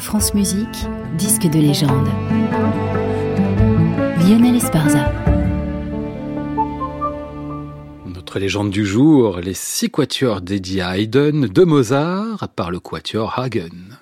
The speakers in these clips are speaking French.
France Musique, disque de légende. Lionel Esparza. Notre légende du jour, les six quatuors dédiés à Haydn de Mozart par le quatuor Hagen.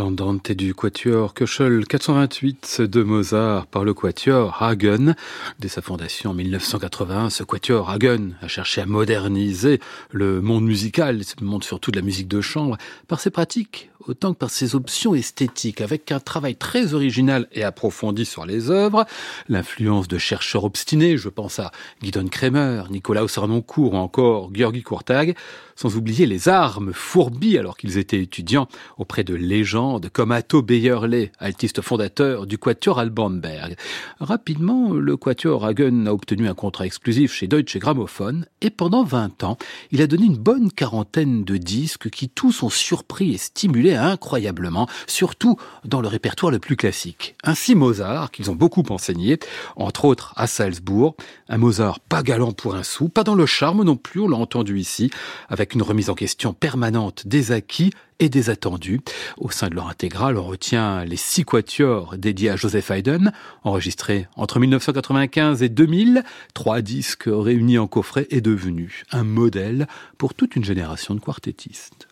L'andante du quatuor Köchel 428 de Mozart par le quatuor Hagen. Dès sa fondation en 1981, ce quatuor Hagen a cherché à moderniser le monde musical, le monde surtout de la musique de chambre, par ses pratiques autant que par ses options esthétiques, avec un travail très original et approfondi sur les œuvres, l'influence de chercheurs obstinés, je pense à Guidon Kremer, Nicolas Sarnoncourt ou encore Georgi Courtag, sans oublier les armes fourbies alors qu'ils étaient étudiants auprès de légendes comme Atto Beyerle, altiste fondateur du Quatuor Albanberg. Rapidement, le Quatuor Hagen a obtenu un contrat exclusif chez Deutsche Grammophon et pendant 20 ans, il a donné une bonne quarantaine de disques qui tous ont surpris et stimulé incroyablement, surtout dans le répertoire le plus classique. Ainsi Mozart, qu'ils ont beaucoup enseigné, entre autres à Salzbourg, un Mozart pas galant pour un sou, pas dans le charme non plus, on l'a entendu ici, avec une remise en question permanente des acquis et des attendus. Au sein de leur intégrale, on retient les six quatuors dédiés à Joseph Haydn, enregistrés entre 1995 et 2000. Trois disques réunis en coffret est devenu un modèle pour toute une génération de quartettistes.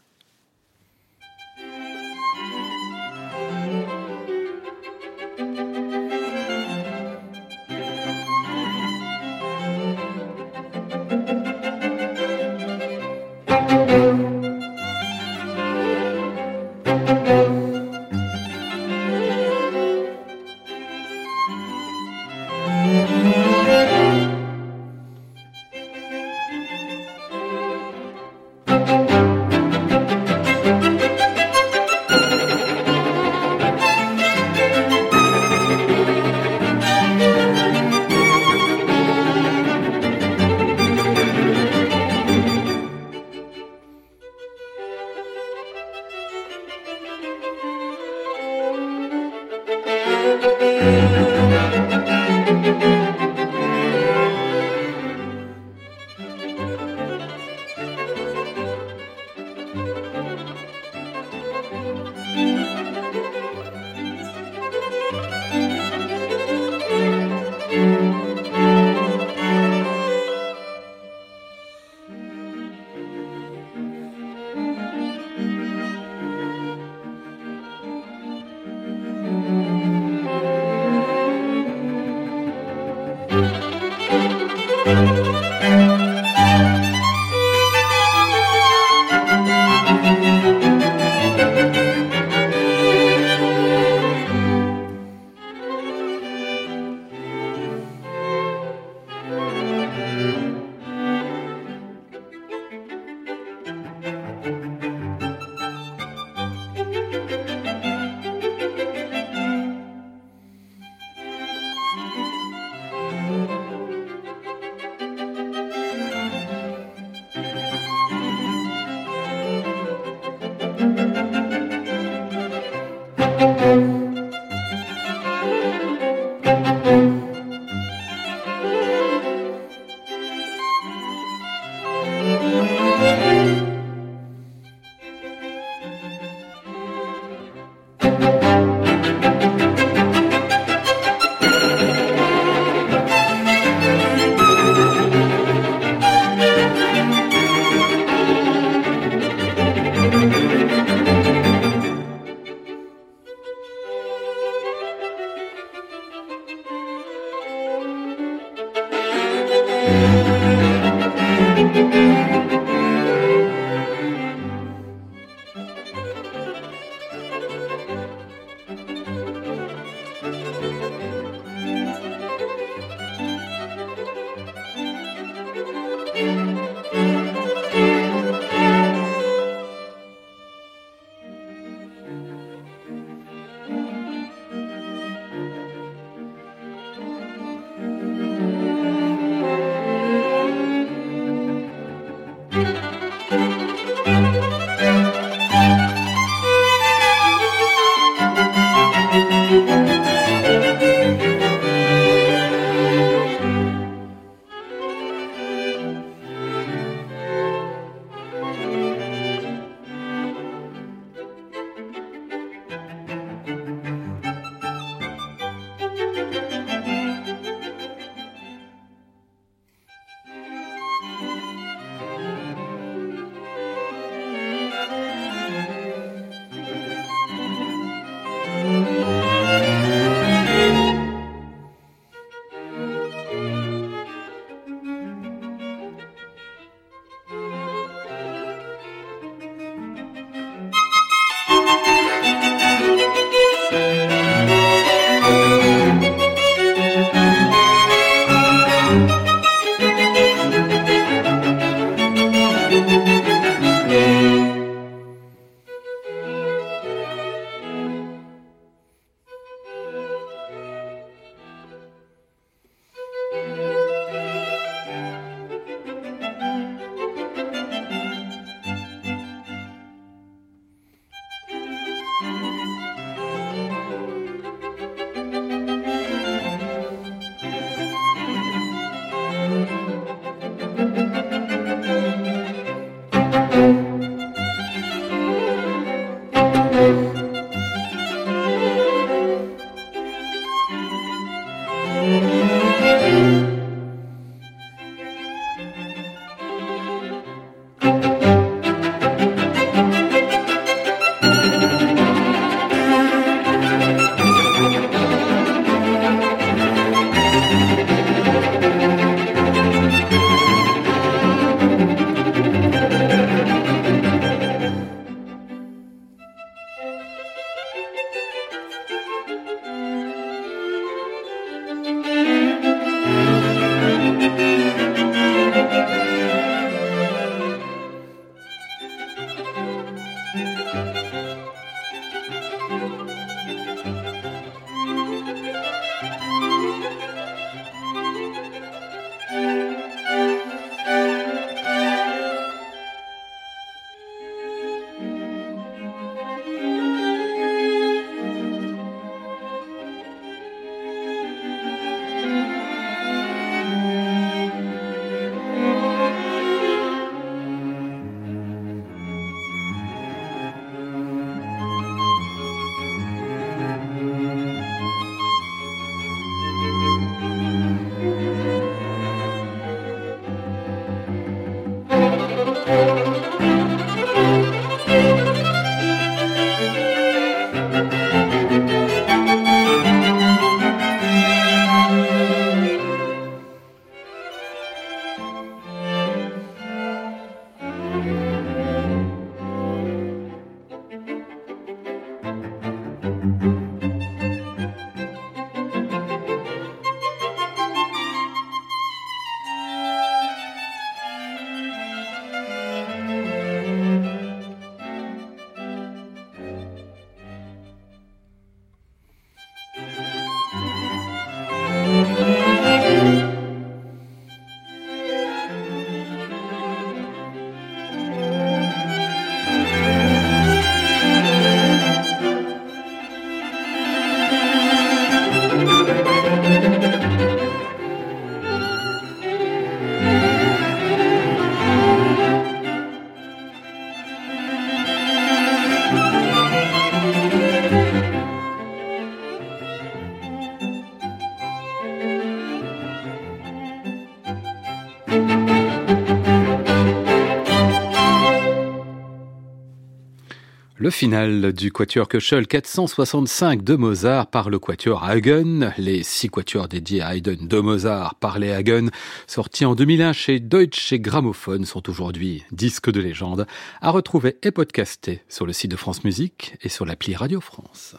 Le final du Quatuor Köchel 465 de Mozart par le Quatuor Hagen, les six quatuors dédiés à Haydn de Mozart par les Hagen, sortis en 2001 chez Deutsche Grammophon, sont aujourd'hui disques de légende, à retrouver et podcaster sur le site de France Musique et sur l'appli Radio France.